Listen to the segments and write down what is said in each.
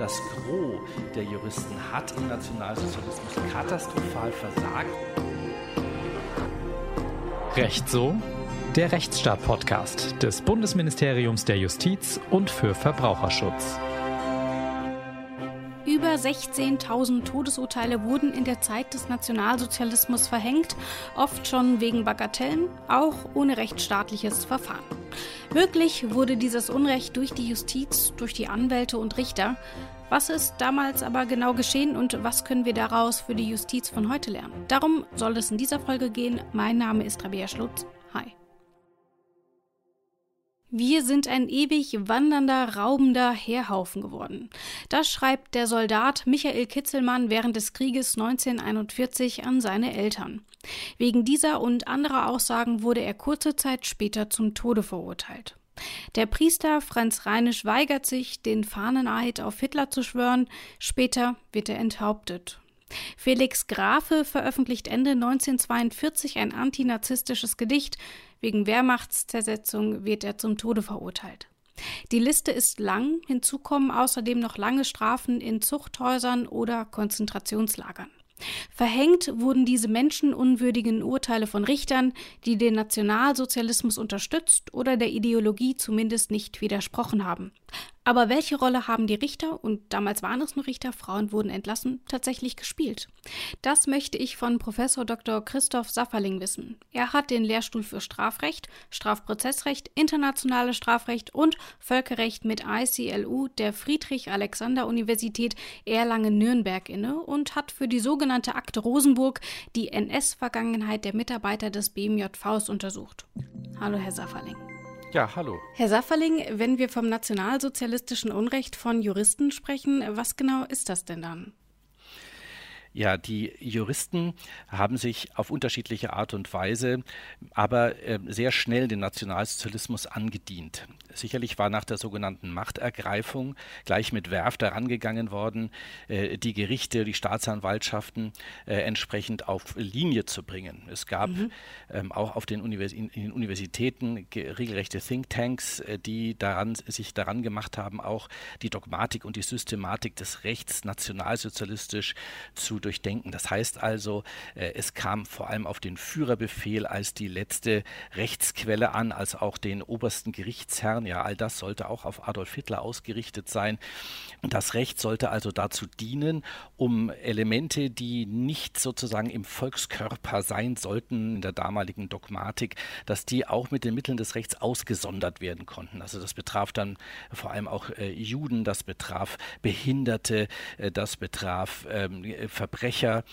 Das Gros der Juristen hat im Nationalsozialismus katastrophal versagt. Recht so? Der Rechtsstaat-Podcast des Bundesministeriums der Justiz und für Verbraucherschutz. Über 16.000 Todesurteile wurden in der Zeit des Nationalsozialismus verhängt, oft schon wegen Bagatellen, auch ohne rechtsstaatliches Verfahren. Wirklich wurde dieses Unrecht durch die Justiz, durch die Anwälte und Richter. Was ist damals aber genau geschehen und was können wir daraus für die Justiz von heute lernen? Darum soll es in dieser Folge gehen. Mein Name ist Rabea Schlutz. Wir sind ein ewig wandernder, raubender Heerhaufen geworden. Das schreibt der Soldat Michael Kitzelmann während des Krieges 1941 an seine Eltern. Wegen dieser und anderer Aussagen wurde er kurze Zeit später zum Tode verurteilt. Der Priester Franz Reinisch weigert sich, den Fahneneid auf Hitler zu schwören, später wird er enthauptet. Felix Grafe veröffentlicht Ende 1942 ein antinazistisches Gedicht. Wegen Wehrmachtszersetzung wird er zum Tode verurteilt. Die Liste ist lang, hinzu kommen außerdem noch lange Strafen in Zuchthäusern oder Konzentrationslagern. Verhängt wurden diese menschenunwürdigen Urteile von Richtern, die den Nationalsozialismus unterstützt oder der Ideologie zumindest nicht widersprochen haben. Aber welche Rolle haben die Richter, und damals waren es nur Richter, Frauen wurden entlassen, tatsächlich gespielt? Das möchte ich von Professor Dr. Christoph Safferling wissen. Er hat den Lehrstuhl für Strafrecht, Strafprozessrecht, internationales Strafrecht und Völkerrecht mit ICLU der Friedrich-Alexander-Universität Erlangen-Nürnberg inne und hat für die sogenannte Akte Rosenburg die NS-Vergangenheit der Mitarbeiter des BMJVs untersucht. Hallo, Herr Safferling. Ja, hallo. Herr Safferling, wenn wir vom nationalsozialistischen Unrecht von Juristen sprechen, was genau ist das denn dann? Ja, die Juristen haben sich auf unterschiedliche Art und Weise, aber äh, sehr schnell den Nationalsozialismus angedient. Sicherlich war nach der sogenannten Machtergreifung gleich mit Werf herangegangen worden, äh, die Gerichte, die Staatsanwaltschaften äh, entsprechend auf Linie zu bringen. Es gab mhm. ähm, auch auf den, Univers den Universitäten regelrechte Thinktanks, die daran, sich daran gemacht haben, auch die Dogmatik und die Systematik des Rechts nationalsozialistisch zu durchdenken. Das heißt also, äh, es kam vor allem auf den Führerbefehl als die letzte Rechtsquelle an, als auch den obersten Gerichtsherrn. Ja, all das sollte auch auf Adolf Hitler ausgerichtet sein. Das Recht sollte also dazu dienen, um Elemente, die nicht sozusagen im Volkskörper sein sollten in der damaligen Dogmatik, dass die auch mit den Mitteln des Rechts ausgesondert werden konnten. Also das betraf dann vor allem auch äh, Juden, das betraf Behinderte, äh, das betraf ähm, Verbrecher,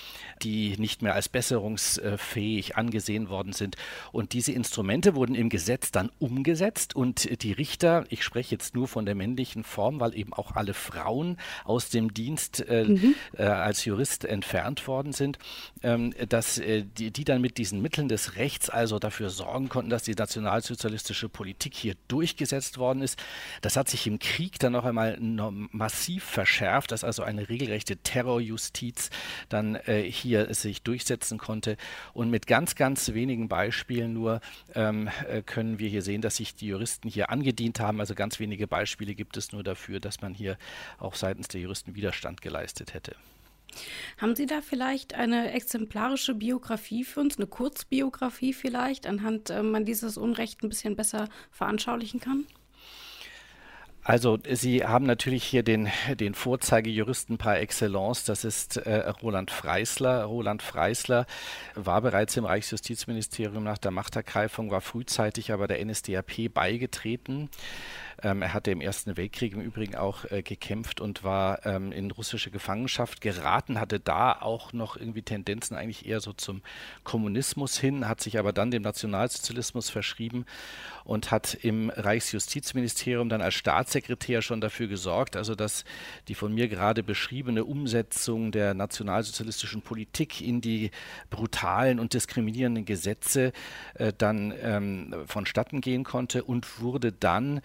die nicht mehr als besserungsfähig angesehen worden sind. Und diese Instrumente wurden im Gesetz dann umgesetzt und die Richter, ich spreche jetzt nur von der männlichen Form, weil eben auch alle Frauen aus dem Dienst äh, mhm. äh, als Jurist entfernt worden sind, ähm, dass äh, die, die dann mit diesen Mitteln des Rechts also dafür sorgen konnten, dass die nationalsozialistische Politik hier durchgesetzt worden ist. Das hat sich im Krieg dann noch einmal massiv verschärft, dass also eine regelrechte Terrorjustiz dann äh, hier sich durchsetzen konnte. Und mit ganz, ganz wenigen Beispielen nur ähm, äh, können wir hier sehen, dass sich die Juristen hier angedient haben. Also ganz wenige Beispiele gibt es nur dafür, dass man hier auch seitens der Juristen Widerstand geleistet hätte. Haben Sie da vielleicht eine exemplarische Biografie für uns, eine Kurzbiografie vielleicht, anhand äh, man dieses Unrecht ein bisschen besser veranschaulichen kann? Also Sie haben natürlich hier den, den Vorzeigejuristen par excellence, das ist äh, Roland Freisler. Roland Freisler war bereits im Reichsjustizministerium nach der Machtergreifung, war frühzeitig aber der NSDAP beigetreten. Ähm, er hatte im Ersten Weltkrieg im Übrigen auch äh, gekämpft und war ähm, in russische Gefangenschaft geraten, hatte da auch noch irgendwie Tendenzen eigentlich eher so zum Kommunismus hin, hat sich aber dann dem Nationalsozialismus verschrieben und hat im Reichsjustizministerium dann als Staatssekretär schon dafür gesorgt, also dass die von mir gerade beschriebene Umsetzung der nationalsozialistischen Politik in die brutalen und diskriminierenden Gesetze äh, dann ähm, vonstatten gehen konnte und wurde dann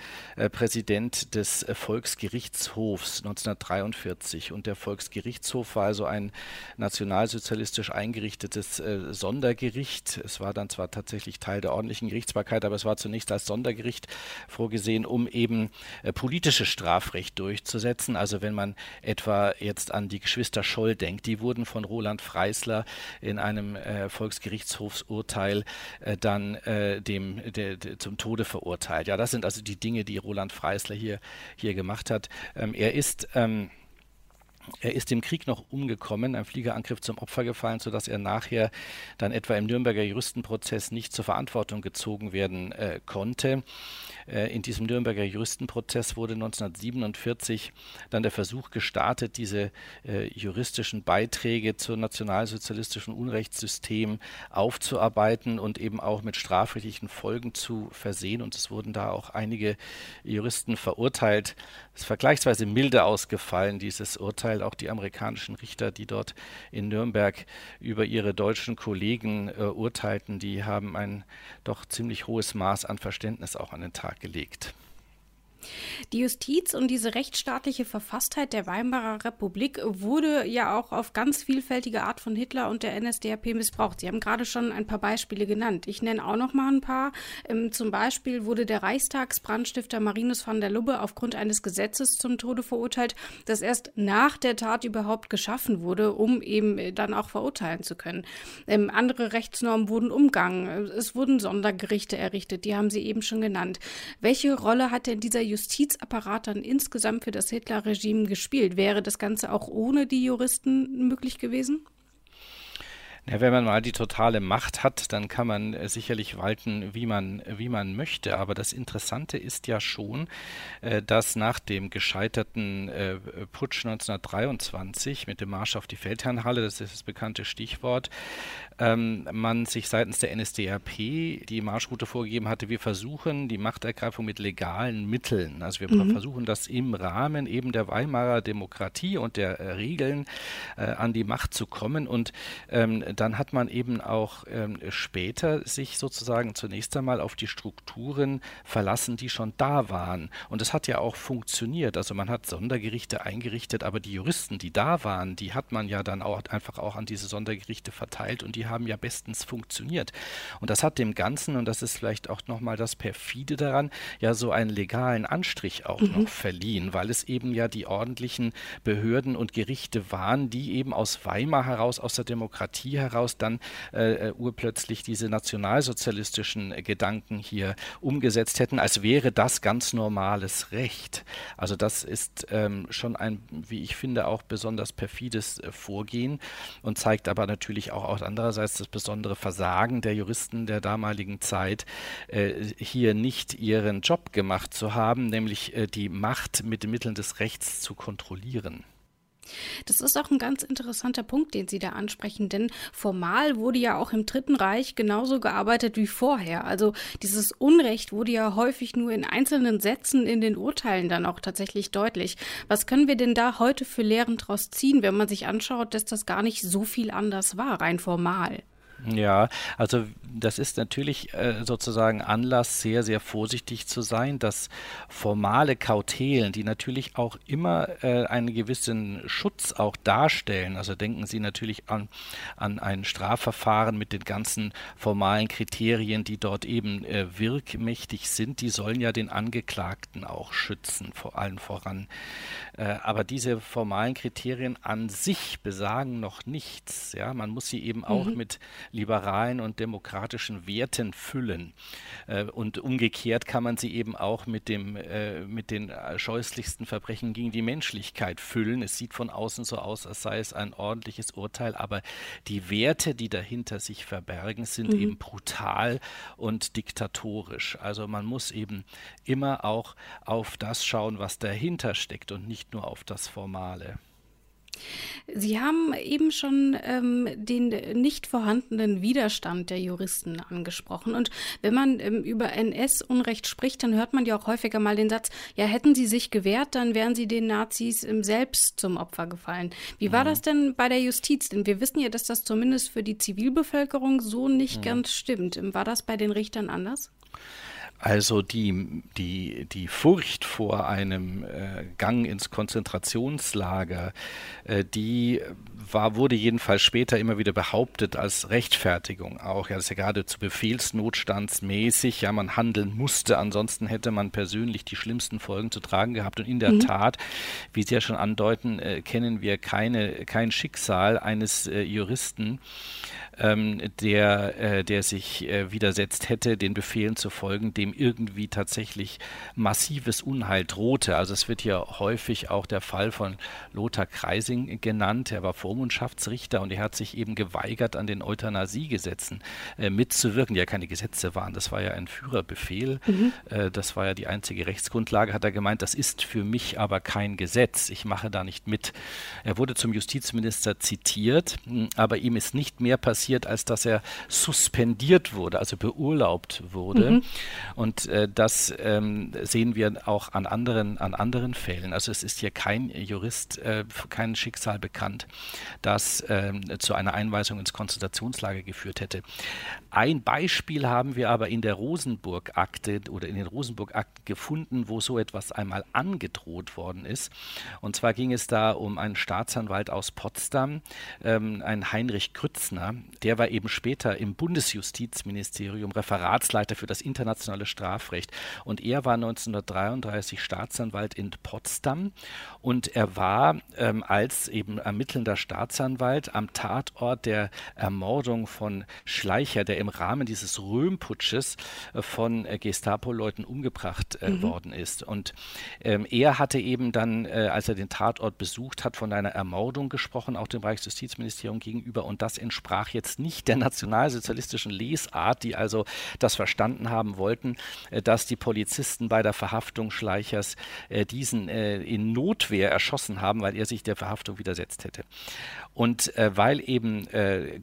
Präsident des äh, Volksgerichtshofs 1943. Und der Volksgerichtshof war also ein nationalsozialistisch eingerichtetes äh, Sondergericht. Es war dann zwar tatsächlich Teil der ordentlichen Gerichtsbarkeit, aber es war zunächst als Sondergericht vorgesehen, um eben äh, politisches Strafrecht durchzusetzen. Also wenn man etwa jetzt an die Geschwister Scholl denkt, die wurden von Roland Freisler in einem äh, Volksgerichtshofsurteil äh, dann äh, dem, de, de, zum Tode verurteilt. Ja, das sind also die Dinge, die Roland Freisler hier, hier gemacht hat. Ähm, er ist ähm, er ist im Krieg noch umgekommen, ein Fliegerangriff zum Opfer gefallen, sodass er nachher dann etwa im Nürnberger Juristenprozess nicht zur Verantwortung gezogen werden äh, konnte. Äh, in diesem Nürnberger Juristenprozess wurde 1947 dann der Versuch gestartet, diese äh, juristischen Beiträge zum nationalsozialistischen Unrechtssystem aufzuarbeiten und eben auch mit strafrechtlichen Folgen zu versehen. Und es wurden da auch einige Juristen verurteilt. Es ist vergleichsweise milde ausgefallen, dieses Urteil. Auch die amerikanischen Richter, die dort in Nürnberg über ihre deutschen Kollegen äh, urteilten, die haben ein doch ziemlich hohes Maß an Verständnis auch an den Tag gelegt. Die Justiz und diese rechtsstaatliche Verfasstheit der Weimarer Republik wurde ja auch auf ganz vielfältige Art von Hitler und der NSDAP missbraucht. Sie haben gerade schon ein paar Beispiele genannt. Ich nenne auch noch mal ein paar. Ähm, zum Beispiel wurde der Reichstagsbrandstifter Marinus van der Lubbe aufgrund eines Gesetzes zum Tode verurteilt, das erst nach der Tat überhaupt geschaffen wurde, um eben äh, dann auch verurteilen zu können. Ähm, andere Rechtsnormen wurden umgangen. Es wurden Sondergerichte errichtet, die haben Sie eben schon genannt. Welche Rolle hat denn dieser Justizapparat dann insgesamt für das Hitler-Regime gespielt? Wäre das Ganze auch ohne die Juristen möglich gewesen? Ja, wenn man mal die totale Macht hat, dann kann man äh, sicherlich walten, wie man, wie man möchte. Aber das Interessante ist ja schon, äh, dass nach dem gescheiterten äh, Putsch 1923 mit dem Marsch auf die Feldherrnhalle, das ist das bekannte Stichwort, ähm, man sich seitens der NSDAP die Marschroute vorgegeben hatte, wir versuchen die Machtergreifung mit legalen Mitteln. Also wir mhm. versuchen das im Rahmen eben der Weimarer Demokratie und der Regeln an die Macht zu kommen. Und ähm, dann hat man eben auch ähm, später sich sozusagen zunächst einmal auf die Strukturen verlassen, die schon da waren. Und es hat ja auch funktioniert. Also man hat Sondergerichte eingerichtet, aber die Juristen, die da waren, die hat man ja dann auch einfach auch an diese Sondergerichte verteilt und die haben ja bestens funktioniert. Und das hat dem Ganzen, und das ist vielleicht auch nochmal das Perfide daran, ja so einen legalen Anstrich auch mhm. noch verliehen, weil es eben ja die ordentlichen Behörden und Gerichte waren, die eben aus Weimar heraus, aus der Demokratie heraus dann äh, äh, urplötzlich diese nationalsozialistischen Gedanken hier umgesetzt hätten, als wäre das ganz normales Recht. Also das ist ähm, schon ein, wie ich finde, auch besonders perfides äh, Vorgehen und zeigt aber natürlich auch, auch andererseits das besondere Versagen der Juristen der damaligen Zeit, äh, hier nicht ihren Job gemacht zu haben, nämlich äh, die Macht mit den Mitteln des Rechts zu kontrollieren. Das ist auch ein ganz interessanter Punkt, den Sie da ansprechen, denn formal wurde ja auch im Dritten Reich genauso gearbeitet wie vorher. Also dieses Unrecht wurde ja häufig nur in einzelnen Sätzen in den Urteilen dann auch tatsächlich deutlich. Was können wir denn da heute für Lehren draus ziehen, wenn man sich anschaut, dass das gar nicht so viel anders war, rein formal? Ja, also das ist natürlich äh, sozusagen Anlass, sehr, sehr vorsichtig zu sein, dass formale Kautelen, die natürlich auch immer äh, einen gewissen Schutz auch darstellen, also denken Sie natürlich an, an ein Strafverfahren mit den ganzen formalen Kriterien, die dort eben äh, wirkmächtig sind, die sollen ja den Angeklagten auch schützen, vor allem voran. Äh, aber diese formalen Kriterien an sich besagen noch nichts. Ja, man muss sie eben auch mhm. mit liberalen und demokratischen Werten füllen. Äh, und umgekehrt kann man sie eben auch mit, dem, äh, mit den scheußlichsten Verbrechen gegen die Menschlichkeit füllen. Es sieht von außen so aus, als sei es ein ordentliches Urteil, aber die Werte, die dahinter sich verbergen, sind mhm. eben brutal und diktatorisch. Also man muss eben immer auch auf das schauen, was dahinter steckt und nicht nur auf das Formale. Sie haben eben schon ähm, den nicht vorhandenen Widerstand der Juristen angesprochen. Und wenn man ähm, über NS-Unrecht spricht, dann hört man ja auch häufiger mal den Satz, ja, hätten sie sich gewehrt, dann wären sie den Nazis ähm, selbst zum Opfer gefallen. Wie war mhm. das denn bei der Justiz? Denn wir wissen ja, dass das zumindest für die Zivilbevölkerung so nicht mhm. ganz stimmt. War das bei den Richtern anders? Also die, die, die Furcht vor einem äh, Gang ins Konzentrationslager, äh, die war, wurde jedenfalls später immer wieder behauptet als Rechtfertigung auch. Ja, das ist ja geradezu befehlsnotstandsmäßig, ja, man handeln musste, ansonsten hätte man persönlich die schlimmsten Folgen zu tragen gehabt. Und in der mhm. Tat, wie Sie ja schon andeuten, äh, kennen wir keine, kein Schicksal eines äh, Juristen, ähm, der, äh, der sich äh, widersetzt hätte, den Befehlen zu folgen, dem irgendwie tatsächlich massives Unheil drohte. Also es wird hier häufig auch der Fall von Lothar Kreising genannt. Er war Vormundschaftsrichter und er hat sich eben geweigert, an den Euthanasiegesetzen äh, mitzuwirken, die ja keine Gesetze waren. Das war ja ein Führerbefehl. Mhm. Äh, das war ja die einzige Rechtsgrundlage, hat er gemeint. Das ist für mich aber kein Gesetz. Ich mache da nicht mit. Er wurde zum Justizminister zitiert, aber ihm ist nicht mehr passiert, passiert, als dass er suspendiert wurde, also beurlaubt wurde. Mhm. Und äh, das ähm, sehen wir auch an anderen, an anderen Fällen. Also es ist hier kein Jurist, äh, kein Schicksal bekannt, das äh, zu einer Einweisung ins Konzentrationslager geführt hätte. Ein Beispiel haben wir aber in der Rosenburg-Akte oder in den Rosenburg-Akten gefunden, wo so etwas einmal angedroht worden ist. Und zwar ging es da um einen Staatsanwalt aus Potsdam, ähm, einen Heinrich Grützner, der war eben später im Bundesjustizministerium Referatsleiter für das internationale Strafrecht. Und er war 1933 Staatsanwalt in Potsdam und er war ähm, als eben ermittelnder Staatsanwalt am Tatort der Ermordung von Schleicher, der im Rahmen dieses Röhmputsches äh, von äh, Gestapo-Leuten umgebracht äh, mhm. worden ist. Und ähm, er hatte eben dann, äh, als er den Tatort besucht hat, von einer Ermordung gesprochen, auch dem Reichsjustizministerium gegenüber. Und das entsprach jetzt nicht der nationalsozialistischen Lesart, die also das verstanden haben wollten, äh, dass die Polizisten bei der Verhaftung Schleichers äh, diesen in Notwehr erschossen haben, weil er sich der Verhaftung widersetzt hätte. Und weil eben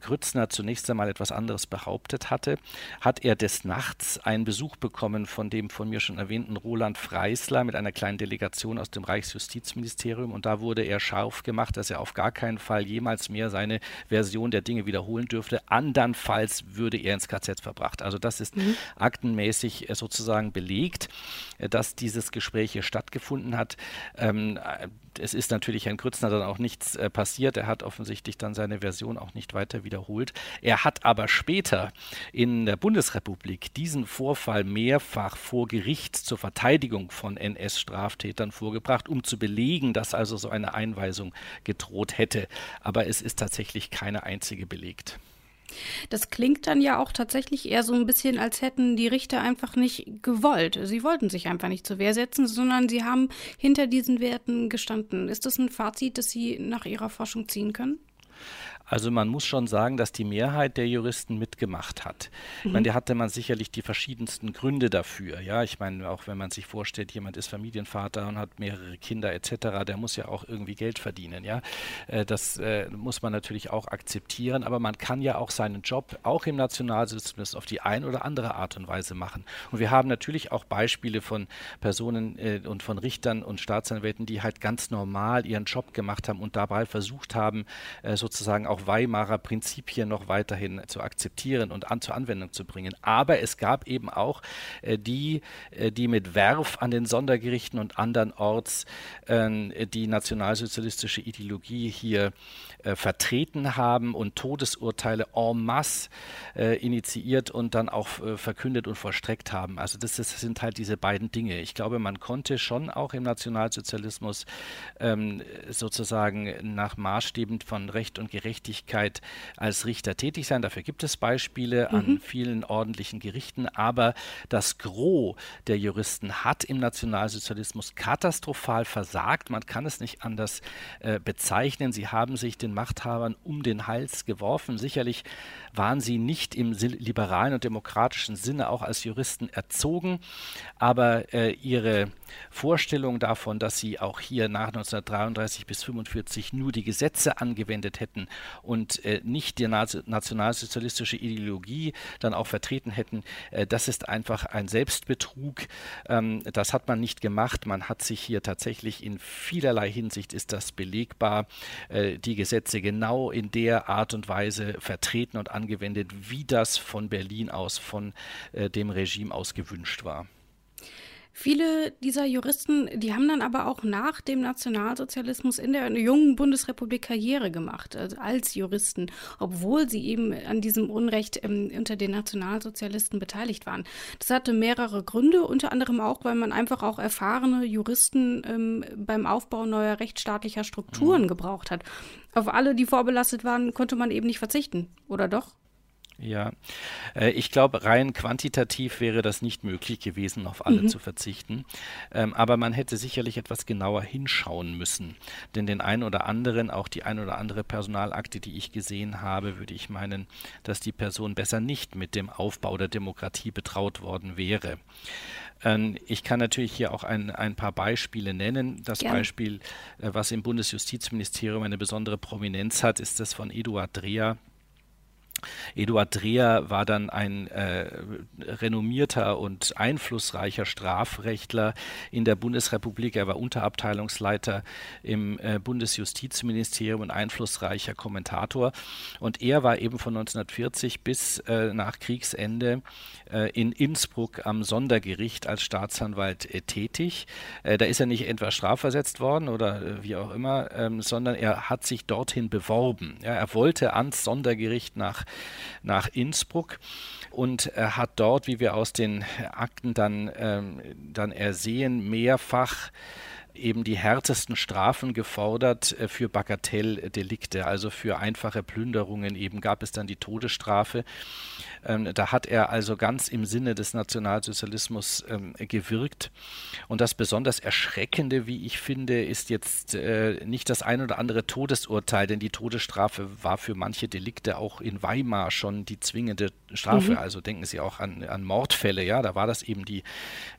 Grützner zunächst einmal etwas anderes behauptet hatte, hat er des Nachts einen Besuch bekommen von dem von mir schon erwähnten Roland Freisler mit einer kleinen Delegation aus dem Reichsjustizministerium. Und da wurde er scharf gemacht, dass er auf gar keinen Fall jemals mehr seine Version der Dinge wiederholen dürfte. Andernfalls würde er ins KZ verbracht. Also das ist mhm. aktenmäßig äh, sozusagen belegt, äh, dass dieses Gespräch hier stattgefunden hat. Ähm, äh, es ist natürlich Herrn Grützner dann auch nichts äh, passiert. Er hat offensichtlich dann seine Version auch nicht weiter wiederholt. Er hat aber später in der Bundesrepublik diesen Vorfall mehrfach vor Gericht zur Verteidigung von NS-Straftätern vorgebracht, um zu belegen, dass also so eine Einweisung gedroht hätte. Aber es ist tatsächlich keine einzige belegt. Das klingt dann ja auch tatsächlich eher so ein bisschen, als hätten die Richter einfach nicht gewollt. Sie wollten sich einfach nicht zur Wehr setzen, sondern sie haben hinter diesen Werten gestanden. Ist das ein Fazit, das Sie nach Ihrer Forschung ziehen können? Also man muss schon sagen, dass die Mehrheit der Juristen mitgemacht hat. Mhm. Ich meine, da hatte man sicherlich die verschiedensten Gründe dafür. Ja, ich meine, auch wenn man sich vorstellt, jemand ist Familienvater und hat mehrere Kinder etc., der muss ja auch irgendwie Geld verdienen. Ja, äh, das äh, muss man natürlich auch akzeptieren. Aber man kann ja auch seinen Job auch im Nationalsozialismus auf die eine oder andere Art und Weise machen. Und wir haben natürlich auch Beispiele von Personen äh, und von Richtern und Staatsanwälten, die halt ganz normal ihren Job gemacht haben und dabei versucht haben, sozusagen auch auch Weimarer Prinzipien noch weiterhin zu akzeptieren und an, zur Anwendung zu bringen. Aber es gab eben auch äh, die, äh, die mit Werf an den Sondergerichten und andernorts äh, die nationalsozialistische Ideologie hier äh, vertreten haben und Todesurteile en masse äh, initiiert und dann auch äh, verkündet und vollstreckt haben. Also das, das, sind halt diese beiden Dinge. Ich glaube, man konnte schon auch im Nationalsozialismus ähm, sozusagen nach Maßstäben von Recht und Gerechtigkeit als Richter tätig sein. Dafür gibt es Beispiele mhm. an vielen ordentlichen Gerichten, aber das Gros der Juristen hat im Nationalsozialismus katastrophal versagt. Man kann es nicht anders äh, bezeichnen. Sie haben sich den den Machthabern um den Hals geworfen. Sicherlich waren sie nicht im liberalen und demokratischen Sinne auch als Juristen erzogen, aber äh, ihre Vorstellung davon, dass sie auch hier nach 1933 bis 1945 nur die Gesetze angewendet hätten und äh, nicht die nationalsozialistische Ideologie dann auch vertreten hätten, äh, das ist einfach ein Selbstbetrug. Ähm, das hat man nicht gemacht. Man hat sich hier tatsächlich in vielerlei Hinsicht ist das belegbar, äh, die Gesetze genau in der Art und Weise vertreten und angewendet, wie das von Berlin aus, von äh, dem Regime aus gewünscht war. Viele dieser Juristen, die haben dann aber auch nach dem Nationalsozialismus in der jungen Bundesrepublik Karriere gemacht, also als Juristen, obwohl sie eben an diesem Unrecht ähm, unter den Nationalsozialisten beteiligt waren. Das hatte mehrere Gründe, unter anderem auch, weil man einfach auch erfahrene Juristen ähm, beim Aufbau neuer rechtsstaatlicher Strukturen mhm. gebraucht hat. Auf alle, die vorbelastet waren, konnte man eben nicht verzichten, oder doch? Ja, äh, ich glaube, rein quantitativ wäre das nicht möglich gewesen, auf alle mhm. zu verzichten. Ähm, aber man hätte sicherlich etwas genauer hinschauen müssen. Denn den einen oder anderen, auch die ein oder andere Personalakte, die ich gesehen habe, würde ich meinen, dass die Person besser nicht mit dem Aufbau der Demokratie betraut worden wäre. Ähm, ich kann natürlich hier auch ein, ein paar Beispiele nennen. Das Gerne. Beispiel, äh, was im Bundesjustizministerium eine besondere Prominenz hat, ist das von Eduard Dreher, Eduard Dreher war dann ein äh, renommierter und einflussreicher Strafrechtler in der Bundesrepublik. Er war Unterabteilungsleiter im äh, Bundesjustizministerium und einflussreicher Kommentator. Und er war eben von 1940 bis äh, nach Kriegsende äh, in Innsbruck am Sondergericht als Staatsanwalt äh, tätig. Äh, da ist er nicht etwa strafversetzt worden oder wie auch immer, ähm, sondern er hat sich dorthin beworben. Ja, er wollte ans Sondergericht nach nach Innsbruck und hat dort, wie wir aus den Akten dann, ähm, dann ersehen, mehrfach eben die härtesten Strafen gefordert äh, für Bagatelldelikte, also für einfache Plünderungen. Eben gab es dann die Todesstrafe. Ähm, da hat er also ganz im Sinne des Nationalsozialismus ähm, gewirkt. Und das besonders Erschreckende, wie ich finde, ist jetzt äh, nicht das ein oder andere Todesurteil, denn die Todesstrafe war für manche Delikte auch in Weimar schon die zwingende Strafe. Mhm. Also denken Sie auch an, an Mordfälle, ja, da war das eben die,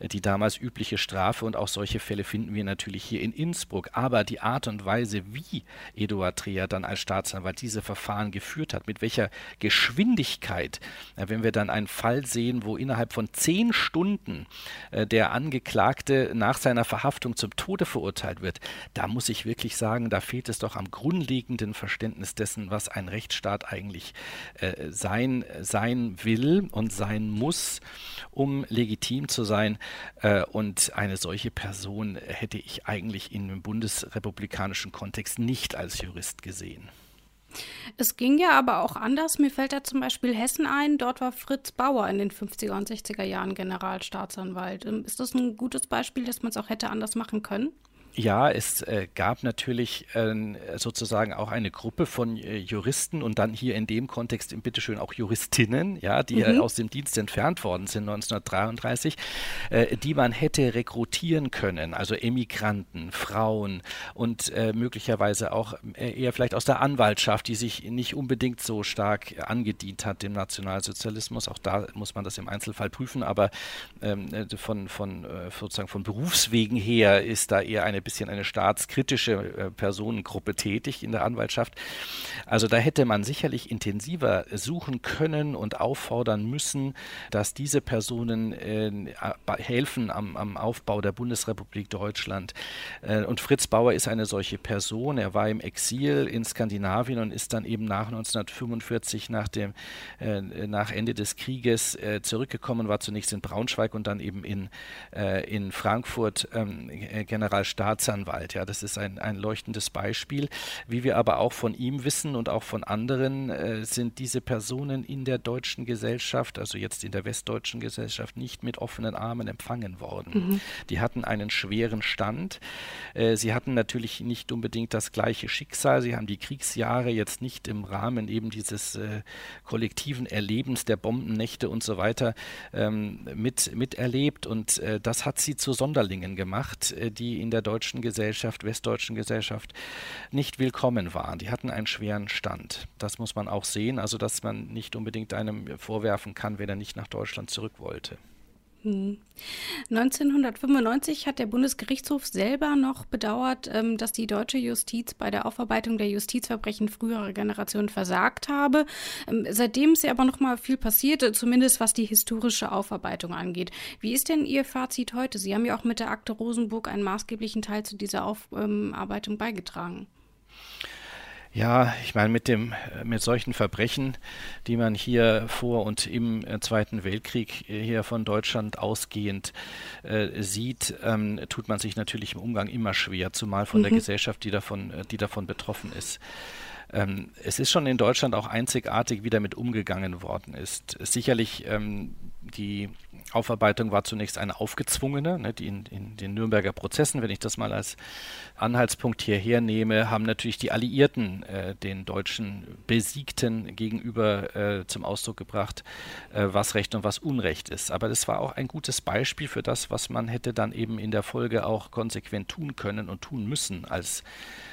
die damals übliche Strafe und auch solche Fälle finden wir natürlich hier in Innsbruck. Aber die Art und Weise, wie Eduard Trier dann als Staatsanwalt diese Verfahren geführt hat, mit welcher Geschwindigkeit wenn wir dann einen Fall sehen, wo innerhalb von zehn Stunden äh, der Angeklagte nach seiner Verhaftung zum Tode verurteilt wird, da muss ich wirklich sagen, da fehlt es doch am grundlegenden Verständnis dessen, was ein Rechtsstaat eigentlich äh, sein, sein will und sein muss, um legitim zu sein. Äh, und eine solche Person hätte ich eigentlich im bundesrepublikanischen Kontext nicht als Jurist gesehen. Es ging ja aber auch anders. Mir fällt da zum Beispiel Hessen ein. Dort war Fritz Bauer in den 50er und 60er Jahren Generalstaatsanwalt. Ähm, ist das ein gutes Beispiel, dass man es auch hätte anders machen können? Ja, es äh, gab natürlich äh, sozusagen auch eine Gruppe von äh, Juristen und dann hier in dem Kontext bitteschön auch Juristinnen, ja, die mhm. aus dem Dienst entfernt worden sind 1933, äh, die man hätte rekrutieren können, also Emigranten, Frauen und äh, möglicherweise auch äh, eher vielleicht aus der Anwaltschaft, die sich nicht unbedingt so stark angedient hat dem Nationalsozialismus. Auch da muss man das im Einzelfall prüfen, aber ähm, von, von sozusagen von Berufswegen her ist da eher eine ein bisschen eine staatskritische äh, Personengruppe tätig in der Anwaltschaft. Also da hätte man sicherlich intensiver suchen können und auffordern müssen, dass diese Personen äh, helfen am, am, Aufbau der Bundesrepublik Deutschland. Äh, und Fritz Bauer ist eine solche Person. Er war im Exil in Skandinavien und ist dann eben nach 1945, nach, dem, äh, nach Ende des Krieges, äh, zurückgekommen, war zunächst in Braunschweig und dann eben in, in Frankfurt ähm, Generalstab Staatsanwalt. Ja, das ist ein, ein leuchtendes Beispiel. Wie wir aber auch von ihm wissen und auch von anderen, äh, sind diese Personen in der deutschen Gesellschaft, also jetzt in der westdeutschen Gesellschaft, nicht mit offenen Armen empfangen worden. Mhm. Die hatten einen schweren Stand. Äh, sie hatten natürlich nicht unbedingt das gleiche Schicksal. Sie haben die Kriegsjahre jetzt nicht im Rahmen eben dieses äh, kollektiven Erlebens der Bombennächte und so weiter ähm, mit, miterlebt. Und äh, das hat sie zu Sonderlingen gemacht, äh, die in der deutschen deutschen Gesellschaft, westdeutschen Gesellschaft nicht willkommen waren. Die hatten einen schweren Stand. Das muss man auch sehen, also dass man nicht unbedingt einem vorwerfen kann, wenn er nicht nach Deutschland zurück wollte. 1995 hat der Bundesgerichtshof selber noch bedauert, ähm, dass die deutsche Justiz bei der Aufarbeitung der Justizverbrechen früherer Generationen versagt habe. Ähm, seitdem ist ja aber noch mal viel passiert, zumindest was die historische Aufarbeitung angeht. Wie ist denn Ihr Fazit heute? Sie haben ja auch mit der Akte Rosenburg einen maßgeblichen Teil zu dieser Aufarbeitung beigetragen. Ja, ich meine, mit dem, mit solchen Verbrechen, die man hier vor und im äh, Zweiten Weltkrieg äh, hier von Deutschland ausgehend äh, sieht, ähm, tut man sich natürlich im Umgang immer schwer, zumal von mhm. der Gesellschaft, die davon, äh, die davon betroffen ist. Ähm, es ist schon in Deutschland auch einzigartig, wie damit umgegangen worden ist. Sicherlich ähm, die Aufarbeitung war zunächst eine aufgezwungene. Ne, die in, in, den Nürnberger Prozessen, wenn ich das mal als Anhaltspunkt hierher nehme, haben natürlich die Alliierten äh, den deutschen Besiegten gegenüber äh, zum Ausdruck gebracht, äh, was Recht und was Unrecht ist. Aber das war auch ein gutes Beispiel für das, was man hätte dann eben in der Folge auch konsequent tun können und tun müssen als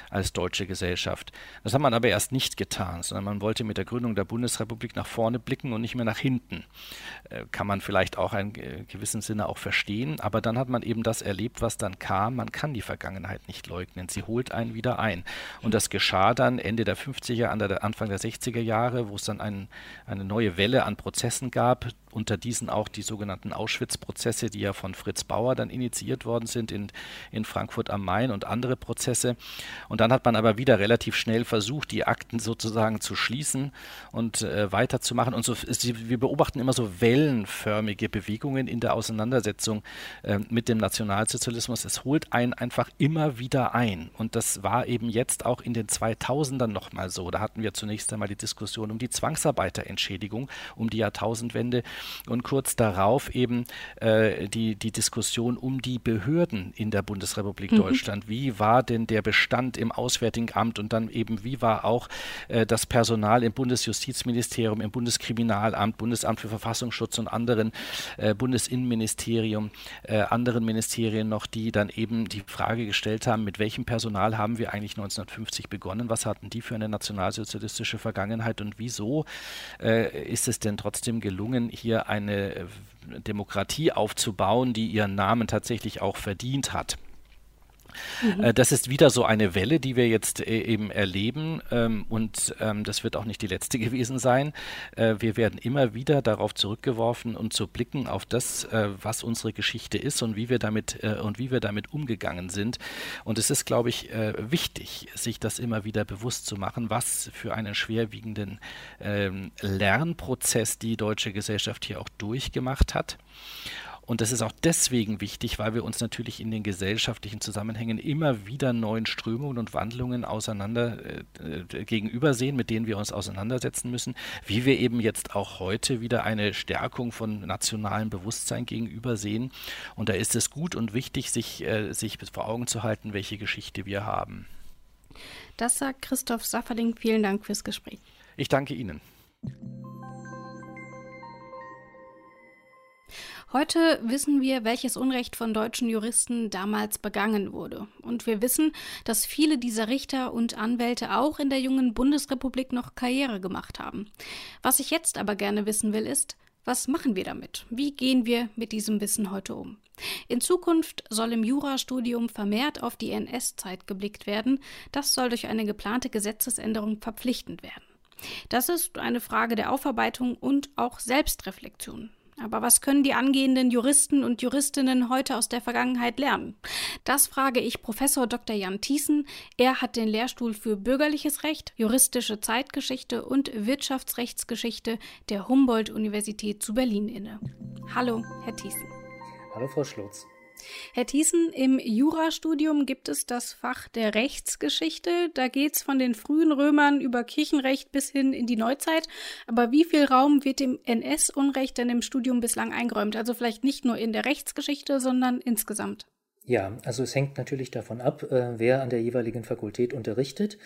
als deutsche Gesellschaft. Das hat man aber erst nicht getan, sondern man wollte mit der Gründung der Bundesrepublik nach vorne blicken und nicht mehr nach hinten. Äh, kann man vielleicht auch gewissem Sinne auch verstehen, aber dann hat man eben das erlebt, was dann kam. Man kann die Vergangenheit nicht leugnen. Sie holt einen wieder ein. Und das geschah dann Ende der 50er, Anfang der 60er Jahre, wo es dann ein, eine neue Welle an Prozessen gab, unter diesen auch die sogenannten Auschwitz-Prozesse, die ja von Fritz Bauer dann initiiert worden sind in, in Frankfurt am Main und andere Prozesse. Und dann hat man aber wieder relativ schnell versucht, die Akten sozusagen zu schließen und äh, weiterzumachen. Und so, wir beobachten immer so wellenförmige Bewegungen in der Auseinandersetzung äh, mit dem Nationalsozialismus. Es holt einen einfach immer wieder ein. Und das war eben jetzt auch in den 2000ern nochmal so. Da hatten wir zunächst einmal die Diskussion um die Zwangsarbeiterentschädigung, um die Jahrtausendwende und kurz darauf eben äh, die, die Diskussion um die Behörden in der Bundesrepublik mhm. Deutschland. Wie war denn der Bestand im Auswärtigen Amt und dann eben, wie war auch äh, das Personal im Bundesjustizministerium, im Bundeskriminalamt, Bundesamt für Verfassungsschutz und anderen äh, Bundesinnenministerium, äh, anderen Ministerien noch, die dann eben die Frage gestellt haben, mit welchem Personal haben wir eigentlich 1950 begonnen, was hatten die für eine nationalsozialistische Vergangenheit und wieso äh, ist es denn trotzdem gelungen, hier eine äh, Demokratie aufzubauen, die ihren Namen tatsächlich auch verdient hat. Mhm. Äh, das ist wieder so eine Welle, die wir jetzt äh, eben erleben ähm, und ähm, das wird auch nicht die letzte gewesen sein. Äh, wir werden immer wieder darauf zurückgeworfen und zu blicken auf das, was unsere Geschichte ist und wie wir damit und wie wir damit umgegangen sind. Und es ist, glaube ich, wichtig, sich das immer wieder bewusst zu machen, was für einen schwerwiegenden ähm, Lernprozess die deutsche Gesellschaft hier auch durchgemacht hat. Und das ist auch deswegen wichtig, weil wir uns natürlich in den gesellschaftlichen Zusammenhängen immer wieder neuen Strömungen und Wandlungen auseinander äh, gegenübersehen, mit denen wir uns auseinandersetzen müssen, wie wir eben jetzt auch heute wieder eine Stärkung von nationalem Bewusstsein gegenübersehen. Und da ist es gut und wichtig, sich, äh, sich vor Augen zu halten, welche Geschichte wir haben. Das sagt Christoph Safferling. Vielen Dank fürs Gespräch. Ich danke Ihnen. Heute wissen wir, welches Unrecht von deutschen Juristen damals begangen wurde. Und wir wissen, dass viele dieser Richter und Anwälte auch in der jungen Bundesrepublik noch Karriere gemacht haben. Was ich jetzt aber gerne wissen will, ist, was machen wir damit? Wie gehen wir mit diesem Wissen heute um? In Zukunft soll im Jurastudium vermehrt auf die NS-Zeit geblickt werden. Das soll durch eine geplante Gesetzesänderung verpflichtend werden. Das ist eine Frage der Aufarbeitung und auch Selbstreflexion. Aber was können die angehenden Juristen und Juristinnen heute aus der Vergangenheit lernen? Das frage ich Professor Dr. Jan Thiessen. Er hat den Lehrstuhl für bürgerliches Recht, juristische Zeitgeschichte und Wirtschaftsrechtsgeschichte der Humboldt-Universität zu Berlin inne. Hallo, Herr Thiessen. Hallo, Frau Schlotz. Herr Thiessen, im Jurastudium gibt es das Fach der Rechtsgeschichte. Da geht es von den frühen Römern über Kirchenrecht bis hin in die Neuzeit. Aber wie viel Raum wird dem NS-Unrecht denn im Studium bislang eingeräumt? Also vielleicht nicht nur in der Rechtsgeschichte, sondern insgesamt. Ja, also es hängt natürlich davon ab, äh, wer an der jeweiligen Fakultät unterrichtet.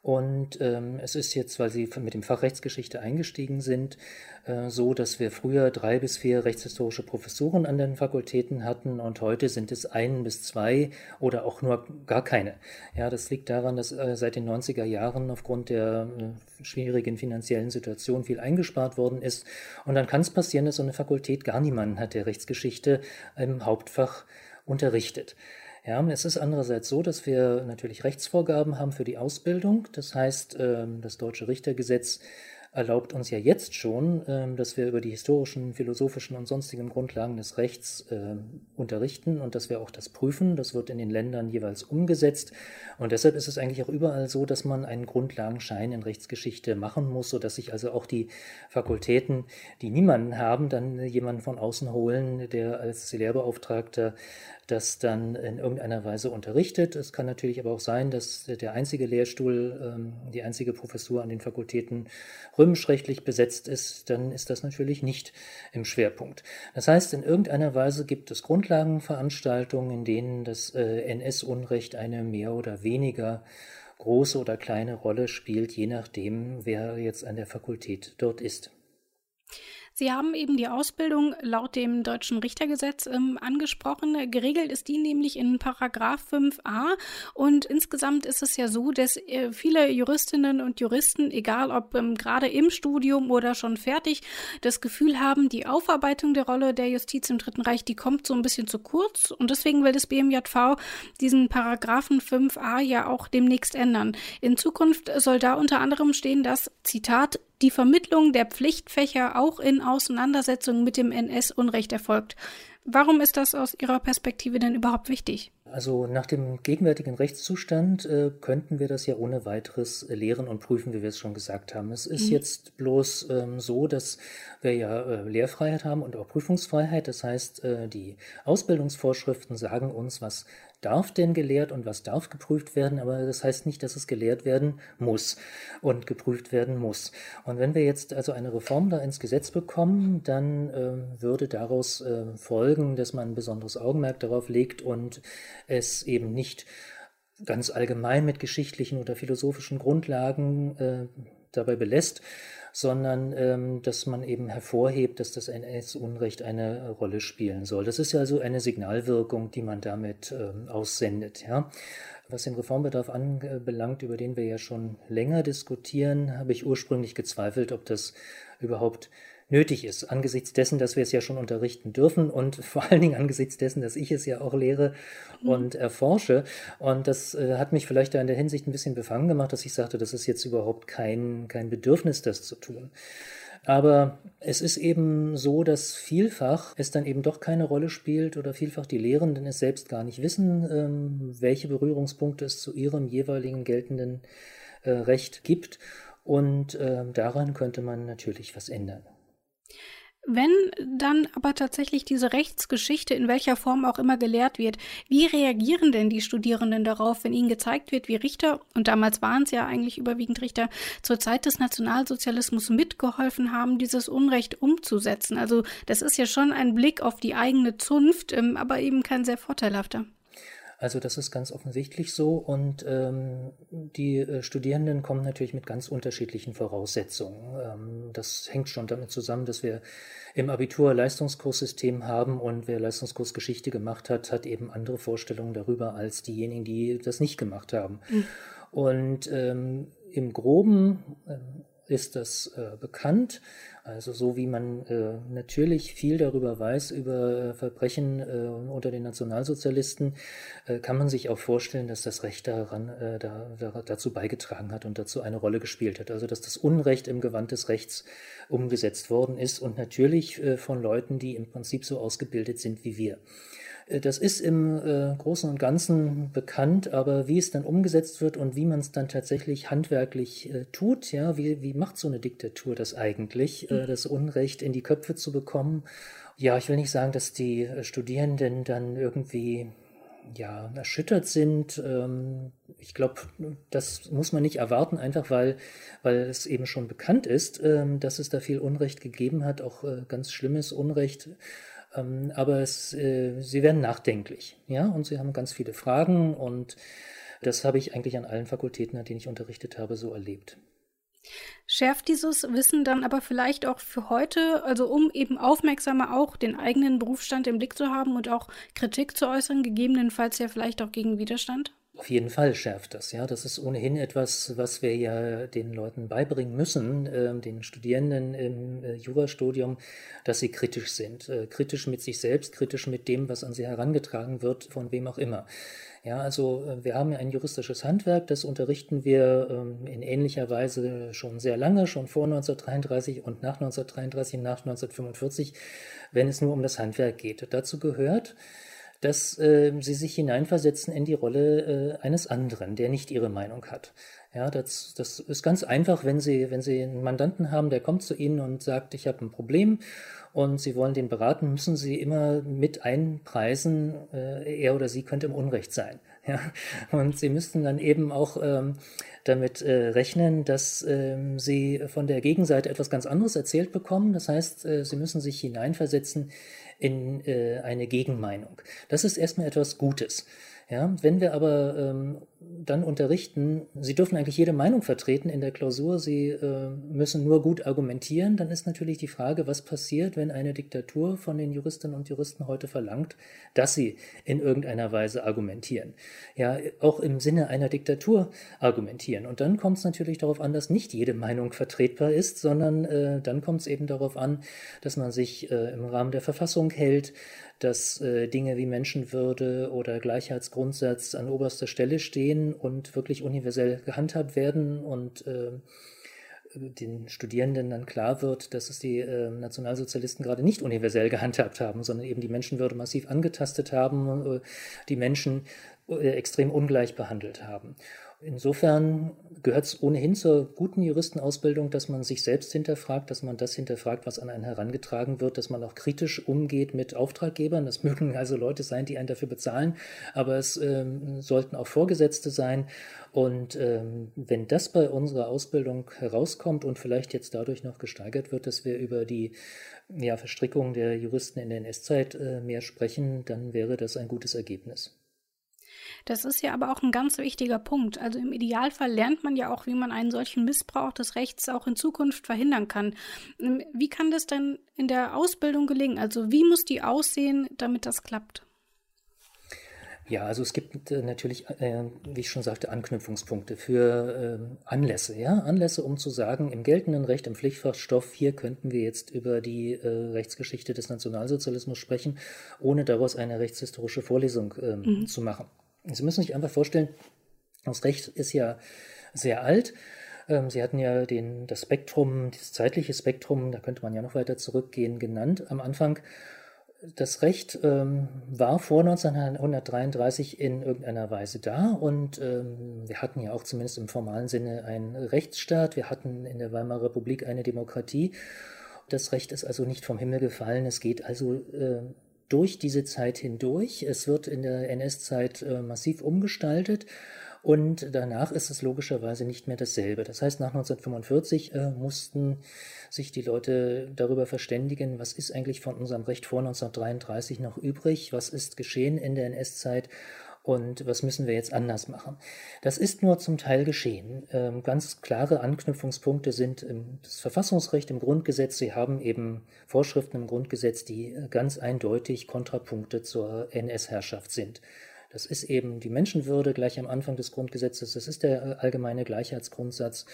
Und ähm, es ist jetzt, weil Sie mit dem Fach Rechtsgeschichte eingestiegen sind, äh, so, dass wir früher drei bis vier rechtshistorische Professuren an den Fakultäten hatten und heute sind es ein bis zwei oder auch nur gar keine. Ja, das liegt daran, dass äh, seit den 90er Jahren aufgrund der äh, schwierigen finanziellen Situation viel eingespart worden ist. Und dann kann es passieren, dass so eine Fakultät gar niemanden hat, der Rechtsgeschichte im Hauptfach unterrichtet. Ja, es ist andererseits so, dass wir natürlich Rechtsvorgaben haben für die Ausbildung. Das heißt, ähm, das deutsche Richtergesetz erlaubt uns ja jetzt schon, ähm, dass wir über die historischen, philosophischen und sonstigen Grundlagen des Rechts äh, unterrichten und dass wir auch das prüfen. Das wird in den Ländern jeweils umgesetzt. Und deshalb ist es eigentlich auch überall so, dass man einen Grundlagenschein in Rechtsgeschichte machen muss, sodass sich also auch die Fakultäten, die niemanden haben, dann jemanden von außen holen, der als Lehrbeauftragter das dann in irgendeiner Weise unterrichtet. Es kann natürlich aber auch sein, dass der einzige Lehrstuhl, ähm, die einzige Professur an den Fakultäten römischrechtlich besetzt ist, dann ist das natürlich nicht im Schwerpunkt. Das heißt, in irgendeiner Weise gibt es Grundlagenveranstaltungen, in denen das äh, NS-Unrecht eine mehr oder weniger große oder kleine Rolle spielt, je nachdem, wer jetzt an der Fakultät dort ist. Sie haben eben die Ausbildung laut dem deutschen Richtergesetz ähm, angesprochen. Geregelt ist die nämlich in Paragraph 5a. Und insgesamt ist es ja so, dass äh, viele Juristinnen und Juristen, egal ob ähm, gerade im Studium oder schon fertig, das Gefühl haben, die Aufarbeitung der Rolle der Justiz im Dritten Reich, die kommt so ein bisschen zu kurz. Und deswegen will das BMJV diesen Paragraphen 5a ja auch demnächst ändern. In Zukunft soll da unter anderem stehen, dass, Zitat, die Vermittlung der Pflichtfächer auch in Auseinandersetzungen mit dem NS-Unrecht erfolgt. Warum ist das aus Ihrer Perspektive denn überhaupt wichtig? Also nach dem gegenwärtigen Rechtszustand äh, könnten wir das ja ohne weiteres lehren und prüfen, wie wir es schon gesagt haben. Es ist mhm. jetzt bloß ähm, so, dass wir ja äh, Lehrfreiheit haben und auch Prüfungsfreiheit. Das heißt, äh, die Ausbildungsvorschriften sagen uns, was darf denn gelehrt und was darf geprüft werden, aber das heißt nicht, dass es gelehrt werden muss und geprüft werden muss. Und wenn wir jetzt also eine Reform da ins Gesetz bekommen, dann äh, würde daraus äh, folgen, dass man ein besonderes Augenmerk darauf legt und es eben nicht ganz allgemein mit geschichtlichen oder philosophischen Grundlagen äh, dabei belässt, sondern ähm, dass man eben hervorhebt, dass das NS-Unrecht eine Rolle spielen soll. Das ist ja also eine Signalwirkung, die man damit ähm, aussendet. Ja? Was den Reformbedarf anbelangt, über den wir ja schon länger diskutieren, habe ich ursprünglich gezweifelt, ob das überhaupt nötig ist, angesichts dessen, dass wir es ja schon unterrichten dürfen und vor allen Dingen angesichts dessen, dass ich es ja auch lehre mhm. und erforsche. Und das äh, hat mich vielleicht da in der Hinsicht ein bisschen befangen gemacht, dass ich sagte, das ist jetzt überhaupt kein, kein Bedürfnis, das zu tun. Aber es ist eben so, dass vielfach es dann eben doch keine Rolle spielt oder vielfach die Lehrenden es selbst gar nicht wissen, ähm, welche Berührungspunkte es zu ihrem jeweiligen geltenden äh, Recht gibt. Und äh, daran könnte man natürlich was ändern. Wenn dann aber tatsächlich diese Rechtsgeschichte in welcher Form auch immer gelehrt wird, wie reagieren denn die Studierenden darauf, wenn ihnen gezeigt wird, wie Richter, und damals waren es ja eigentlich überwiegend Richter, zur Zeit des Nationalsozialismus mitgeholfen haben, dieses Unrecht umzusetzen? Also das ist ja schon ein Blick auf die eigene Zunft, ähm, aber eben kein sehr vorteilhafter. Also das ist ganz offensichtlich so und ähm, die äh, Studierenden kommen natürlich mit ganz unterschiedlichen Voraussetzungen. Ähm, das hängt schon damit zusammen, dass wir im Abitur Leistungskurssystem haben und wer Leistungskurs Geschichte gemacht hat, hat eben andere Vorstellungen darüber als diejenigen, die das nicht gemacht haben. Mhm. Und ähm, im Groben ähm, ist das äh, bekannt. Also so wie man äh, natürlich viel darüber weiß, über äh, Verbrechen äh, unter den Nationalsozialisten, äh, kann man sich auch vorstellen, dass das Recht daran äh, da, da, dazu beigetragen hat und dazu eine Rolle gespielt hat. Also dass das Unrecht im Gewand des Rechts umgesetzt worden ist und natürlich von Leuten, die im Prinzip so ausgebildet sind wie wir. Äh, das ist im äh, Großen und Ganzen bekannt, aber wie es dann umgesetzt wird und wie man es dann tatsächlich handwerklich äh, tut, ja, wie, wie macht so eine Diktatur das eigentlich, äh, das Unrecht in die Köpfe zu bekommen? Ja, ich will nicht sagen, dass die äh, Studierenden dann irgendwie ja, erschüttert sind. Ähm, ich glaube, das muss man nicht erwarten, einfach weil, weil es eben schon bekannt ist, ähm, dass es da viel Unrecht gegeben hat, auch äh, ganz schlimmes Unrecht. Ähm, aber es, äh, sie werden nachdenklich, ja, und sie haben ganz viele Fragen und Das habe ich eigentlich an allen Fakultäten, an denen ich unterrichtet habe, so erlebt. Schärft dieses Wissen dann aber vielleicht auch für heute, also um eben aufmerksamer auch den eigenen Berufsstand im Blick zu haben und auch Kritik zu äußern, gegebenenfalls ja vielleicht auch gegen Widerstand? Auf jeden Fall schärft das, ja. Das ist ohnehin etwas, was wir ja den Leuten beibringen müssen, äh, den Studierenden im äh, Jurastudium, dass sie kritisch sind. Äh, kritisch mit sich selbst, kritisch mit dem, was an sie herangetragen wird, von wem auch immer. Ja, also äh, wir haben ja ein juristisches Handwerk, das unterrichten wir ähm, in ähnlicher Weise schon sehr lange, schon vor 1933 und nach 1933, nach 1945, wenn es nur um das Handwerk geht. Dazu gehört, dass äh, sie sich hineinversetzen in die Rolle äh, eines anderen, der nicht ihre Meinung hat. Ja, das, das ist ganz einfach, wenn Sie, wenn Sie einen Mandanten haben, der kommt zu Ihnen und sagt, ich habe ein Problem und Sie wollen den beraten, müssen Sie immer mit einpreisen, äh, er oder sie könnte im Unrecht sein. Ja? Und Sie müssten dann eben auch ähm, damit äh, rechnen, dass ähm, Sie von der Gegenseite etwas ganz anderes erzählt bekommen. Das heißt, äh, Sie müssen sich hineinversetzen in äh, eine Gegenmeinung. Das ist erstmal etwas Gutes. Ja, wenn wir aber ähm, dann unterrichten, Sie dürfen eigentlich jede Meinung vertreten in der Klausur, Sie äh, müssen nur gut argumentieren, dann ist natürlich die Frage, was passiert, wenn eine Diktatur von den Juristinnen und Juristen heute verlangt, dass sie in irgendeiner Weise argumentieren. Ja, auch im Sinne einer Diktatur argumentieren. Und dann kommt es natürlich darauf an, dass nicht jede Meinung vertretbar ist, sondern äh, dann kommt es eben darauf an, dass man sich äh, im Rahmen der Verfassung hält, dass äh, Dinge wie Menschenwürde oder Gleichheitsgrundsatz an oberster Stelle stehen und wirklich universell gehandhabt werden und äh, den Studierenden dann klar wird, dass es die äh, Nationalsozialisten gerade nicht universell gehandhabt haben, sondern eben die Menschenwürde massiv angetastet haben, äh, die Menschen äh, extrem ungleich behandelt haben. Insofern gehört es ohnehin zur guten Juristenausbildung, dass man sich selbst hinterfragt, dass man das hinterfragt, was an einen herangetragen wird, dass man auch kritisch umgeht mit Auftraggebern. Das mögen also Leute sein, die einen dafür bezahlen, aber es ähm, sollten auch Vorgesetzte sein. Und ähm, wenn das bei unserer Ausbildung herauskommt und vielleicht jetzt dadurch noch gesteigert wird, dass wir über die ja, Verstrickung der Juristen in der NS-Zeit äh, mehr sprechen, dann wäre das ein gutes Ergebnis. Das ist ja aber auch ein ganz wichtiger Punkt. Also im Idealfall lernt man ja auch, wie man einen solchen Missbrauch des Rechts auch in Zukunft verhindern kann. Ähm, wie kann das denn in der Ausbildung gelingen? Also wie muss die aussehen, damit das klappt? Ja, also es gibt äh, natürlich, äh, wie ich schon sagte, Anknüpfungspunkte für äh, Anlässe. Ja, Anlässe, um zu sagen, im geltenden Recht, im Pflichtfachstoff, hier könnten wir jetzt über die äh, Rechtsgeschichte des Nationalsozialismus sprechen, ohne daraus eine rechtshistorische Vorlesung ähm, mhm. zu machen. Sie müssen sich einfach vorstellen, das Recht ist ja sehr alt. Ähm, Sie hatten ja den, das Spektrum, das zeitliche Spektrum, da könnte man ja noch weiter zurückgehen, genannt am Anfang. Das Recht ähm, war vor 1933 in irgendeiner Weise da und ähm, wir hatten ja auch zumindest im formalen Sinne einen Rechtsstaat. Wir hatten in der Weimarer Republik eine Demokratie. Das Recht ist also nicht vom Himmel gefallen. Es geht also äh, durch diese Zeit hindurch. Es wird in der NS-Zeit äh, massiv umgestaltet. Und danach ist es logischerweise nicht mehr dasselbe. Das heißt, nach 1945 äh, mussten sich die Leute darüber verständigen, was ist eigentlich von unserem Recht vor 1933 noch übrig, was ist geschehen in der NS-Zeit und was müssen wir jetzt anders machen. Das ist nur zum Teil geschehen. Ähm, ganz klare Anknüpfungspunkte sind das Verfassungsrecht im Grundgesetz. Sie haben eben Vorschriften im Grundgesetz, die äh, ganz eindeutig Kontrapunkte zur NS-Herrschaft sind. Das ist eben die Menschenwürde gleich am Anfang des Grundgesetzes. Das ist der äh, allgemeine Gleichheitsgrundsatz,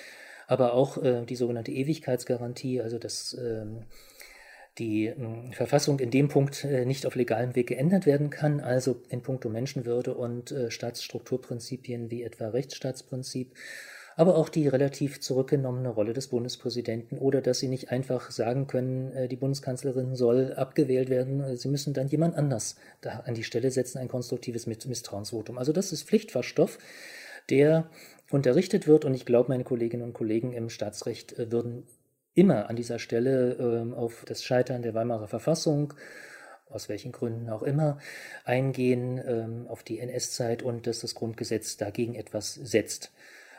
aber auch äh, die sogenannte Ewigkeitsgarantie, also das ähm, die äh, Verfassung in dem Punkt äh, nicht auf legalem Weg geändert werden kann, also in puncto Menschenwürde und äh, Staatsstrukturprinzipien wie etwa Rechtsstaatsprinzip, aber auch die relativ zurückgenommene Rolle des Bundespräsidenten oder dass sie nicht einfach sagen können, äh, die Bundeskanzlerin soll abgewählt werden, sie müssen dann jemand anders da an die Stelle setzen, ein konstruktives Misstrauensvotum. Also das ist Pflichtverstoff, der unterrichtet wird und ich glaube, meine Kolleginnen und Kollegen im Staatsrecht äh, würden immer an dieser Stelle ähm, auf das Scheitern der Weimarer Verfassung, aus welchen Gründen auch immer, eingehen, ähm, auf die NS-Zeit und dass das Grundgesetz dagegen etwas setzt.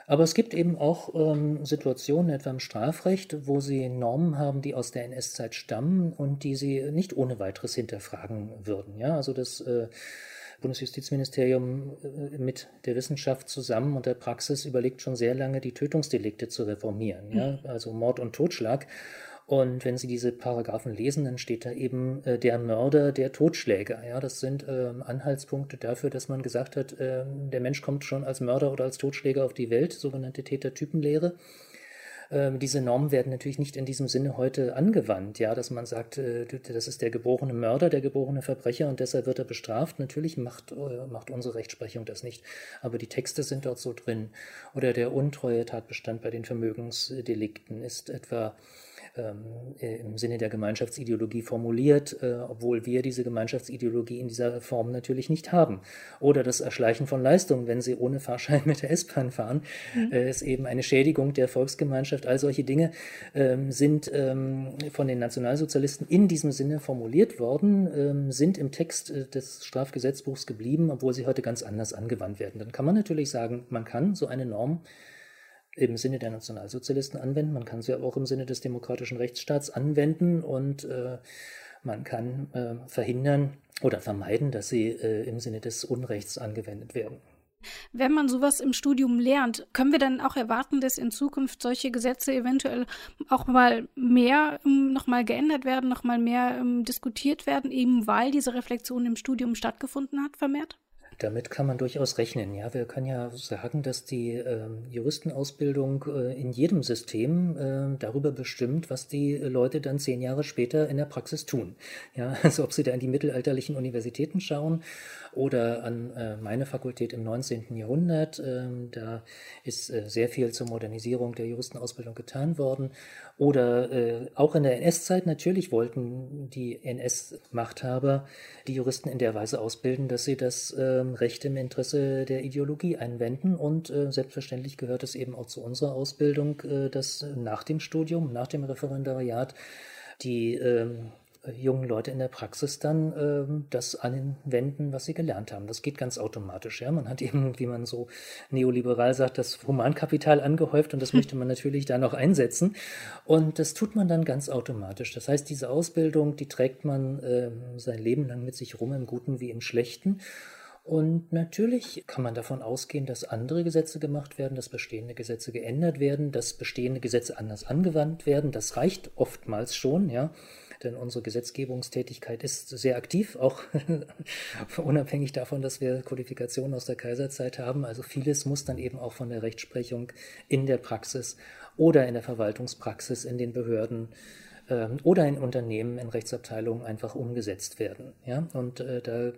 Aber es gibt eben auch ähm, Situationen, etwa im Strafrecht, wo sie Normen haben, die aus der NS-Zeit stammen und die sie nicht ohne weiteres hinterfragen würden. Ja, also das äh, Bundesjustizministerium äh, mit der Wissenschaft zusammen und der Praxis überlegt schon sehr lange, die Tötungsdelikte zu reformieren, ja, mhm. also Mord und Totschlag. Und wenn Sie diese Paragraphen lesen, dann steht da eben äh, der Mörder, der Totschläger. Ja, das sind äh, Anhaltspunkte dafür, dass man gesagt hat, äh, der Mensch kommt schon als Mörder oder als Totschläger auf die Welt, sogenannte Tätertypenlehre. Ähm, diese Normen werden natürlich nicht in diesem Sinne heute angewandt, ja, dass man sagt, äh, das ist der geborene Mörder, der geborene Verbrecher und deshalb wird er bestraft. Natürlich macht, äh, macht unsere Rechtsprechung das nicht, aber die Texte sind dort so drin. Oder der untreue Tatbestand bei den Vermögensdelikten ist etwa ähm, äh, im Sinne der Gemeinschaftsideologie formuliert, äh, obwohl wir diese Gemeinschaftsideologie in dieser Form natürlich nicht haben. Oder das Erschleichen von Leistungen, wenn sie ohne Fahrschein mit der S-Bahn fahren, mhm. äh, ist eben eine Schädigung der Volksgemeinschaft. All solche Dinge ähm, sind ähm, von den Nationalsozialisten in diesem Sinne formuliert worden, sind im Text äh, des Strafgesetzbuchs geblieben, obwohl sie heute ganz anders angewandt werden. Dann kann man natürlich sagen, man kann so eine Norm im Sinne der Nationalsozialisten anwenden, man kann sie aber auch im Sinne des demokratischen Rechtsstaats anwenden und äh, man kann äh, verhindern oder vermeiden, dass sie äh, im Sinne des Unrechts angewendet werden. Wenn man sowas im Studium lernt, können wir dann auch erwarten, dass in Zukunft solche Gesetze eventuell auch mal mehr ähm, nochmal geändert werden, nochmal mehr ähm, diskutiert werden, eben weil diese Reflexion im Studium stattgefunden hat, vermehrt? Damit kann man durchaus rechnen. Ja, wir können ja sagen, dass die äh, Juristenausbildung äh, in jedem System äh, darüber bestimmt, was die Leute dann zehn Jahre später in der Praxis tun. Ja, also ob sie da in die mittelalterlichen Universitäten schauen oder an äh, meine Fakultät im 19. Jahrhundert. Ähm, da ist äh, sehr viel zur Modernisierung der Juristenausbildung getan worden. Oder äh, auch in der NS-Zeit natürlich wollten die NS-Machthaber die Juristen in der Weise ausbilden, dass sie das ähm, Recht im Interesse der Ideologie einwenden. Und äh, selbstverständlich gehört es eben auch zu unserer Ausbildung, äh, dass nach dem Studium, nach dem Referendariat die ähm, jungen Leute in der Praxis dann ähm, das anwenden, was sie gelernt haben. Das geht ganz automatisch. Ja? Man hat eben, wie man so neoliberal sagt, das Humankapital angehäuft und das hm. möchte man natürlich da noch einsetzen. Und das tut man dann ganz automatisch. Das heißt, diese Ausbildung, die trägt man ähm, sein Leben lang mit sich rum, im Guten wie im Schlechten. Und natürlich kann man davon ausgehen, dass andere Gesetze gemacht werden, dass bestehende Gesetze geändert werden, dass bestehende Gesetze anders angewandt werden. Das reicht oftmals schon, ja denn unsere Gesetzgebungstätigkeit ist sehr aktiv, auch unabhängig davon, dass wir Kodifikationen aus der Kaiserzeit haben. Also vieles muss dann eben auch von der Rechtsprechung in der Praxis oder in der Verwaltungspraxis in den Behörden ähm, oder in Unternehmen, in Rechtsabteilungen einfach umgesetzt werden. Ja? Und äh, da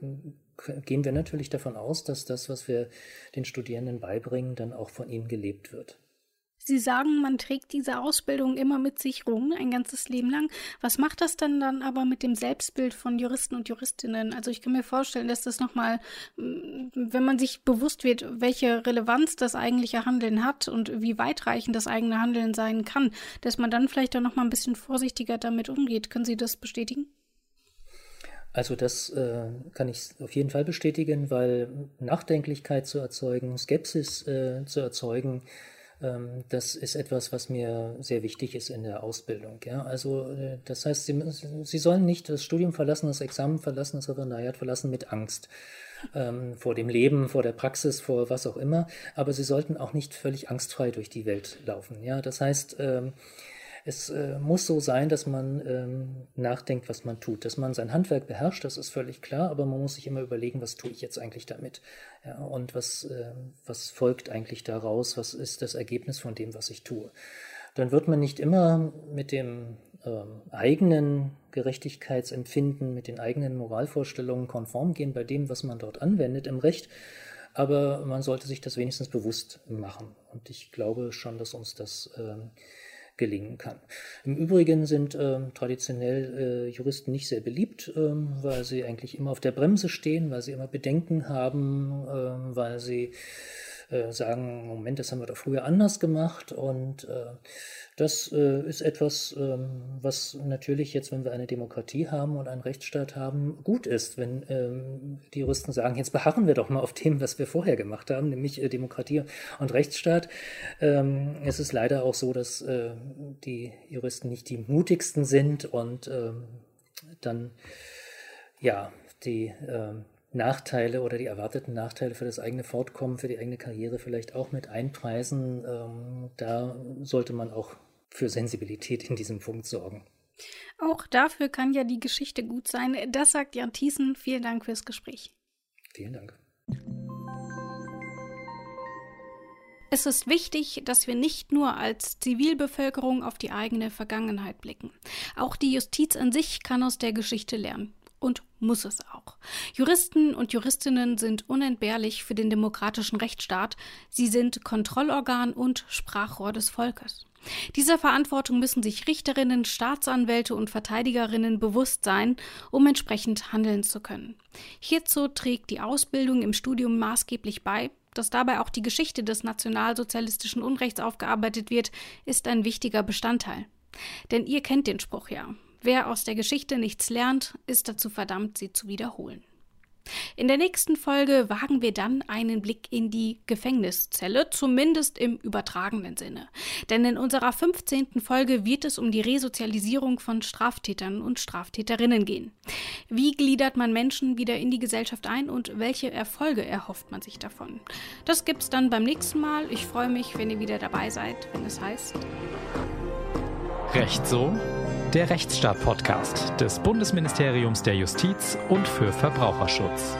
gehen wir natürlich davon aus, dass das, was wir den Studierenden beibringen, dann auch von ihnen gelebt wird. Sie sagen, man trägt diese Ausbildung immer mit sich rum, ein ganzes Leben lang. Was macht das denn dann aber mit dem Selbstbild von Juristen und Juristinnen? Also ich kann mir vorstellen, dass das nochmal, mm, wenn man sich bewusst wird, welche Relevanz das eigentliche Handeln hat und wie weitreichend das eigene Handeln sein kann, dass man dann vielleicht auch nochmal ein bisschen vorsichtiger damit umgeht. Können Sie das bestätigen? Also das äh, kann ich auf jeden Fall bestätigen, weil Nachdenklichkeit zu erzeugen, Skepsis äh, zu erzeugen, ähm, das ist etwas, was mir sehr wichtig ist in der Ausbildung. Ja? Also äh, das heißt, Sie, Sie sollen nicht das Studium verlassen, das Examen verlassen, das Referendariat verlassen mit Angst ähm, vor dem Leben, vor der Praxis, vor was auch immer. Aber Sie sollten auch nicht völlig angstfrei durch die Welt laufen. Ja? Das heißt, ähm, es äh, muss so sein, dass man ähm, nachdenkt, was man tut, dass man sein Handwerk beherrscht, das ist völlig klar, aber man muss sich immer überlegen, was tue ich jetzt eigentlich damit? Ja, und was, äh, was folgt eigentlich daraus? Was ist das Ergebnis von dem, was ich tue? Dann wird man nicht immer mit dem ähm, eigenen Gerechtigkeitsempfinden, mit den eigenen Moralvorstellungen konform gehen bei dem, was man dort anwendet im Recht, aber man sollte sich das wenigstens bewusst machen. Und ich glaube schon, dass uns das ähm, gelingen kann. Im Übrigen sind äh, traditionell äh, Juristen nicht sehr beliebt, äh, weil sie eigentlich immer auf der Bremse stehen, weil sie immer Bedenken haben, ähm, weil sie äh, sagen, Moment, das haben wir doch früher anders gemacht und äh, das äh, ist etwas, ähm, was natürlich jetzt, wenn wir eine Demokratie haben und einen Rechtsstaat haben, gut ist, wenn ähm, die Juristen sagen, jetzt beharren wir doch mal auf dem, was wir vorher gemacht haben, nämlich äh, Demokratie und Rechtsstaat. Ähm, es ist leider auch so, dass äh, die Juristen nicht die mutigsten sind und ähm, dann ja die ähm, Nachteile oder die erwarteten Nachteile für das eigene Fortkommen, für die eigene Karriere vielleicht auch mit einpreisen. Ähm, da sollte man auch für Sensibilität in diesem Punkt sorgen. Auch dafür kann ja die Geschichte gut sein. Das sagt Jan Thiessen. Vielen Dank fürs Gespräch. Vielen Dank. Es ist wichtig, dass wir nicht nur als Zivilbevölkerung auf die eigene Vergangenheit blicken. Auch die Justiz an sich kann aus der Geschichte lernen. Und muss es auch. Juristen und Juristinnen sind unentbehrlich für den demokratischen Rechtsstaat. Sie sind Kontrollorgan und Sprachrohr des Volkes. Dieser Verantwortung müssen sich Richterinnen, Staatsanwälte und Verteidigerinnen bewusst sein, um entsprechend handeln zu können. Hierzu trägt die Ausbildung im Studium maßgeblich bei, dass dabei auch die Geschichte des nationalsozialistischen Unrechts aufgearbeitet wird, ist ein wichtiger Bestandteil. Denn ihr kennt den Spruch ja. Wer aus der Geschichte nichts lernt, ist dazu verdammt, sie zu wiederholen. In der nächsten Folge wagen wir dann einen Blick in die Gefängniszelle, zumindest im übertragenen Sinne. Denn in unserer 15. Folge wird es um die Resozialisierung von Straftätern und Straftäterinnen gehen. Wie gliedert man Menschen wieder in die Gesellschaft ein und welche Erfolge erhofft man sich davon? Das gibt's dann beim nächsten Mal. Ich freue mich, wenn ihr wieder dabei seid, wenn es heißt. Recht so? Der Rechtsstaat-Podcast des Bundesministeriums der Justiz und für Verbraucherschutz.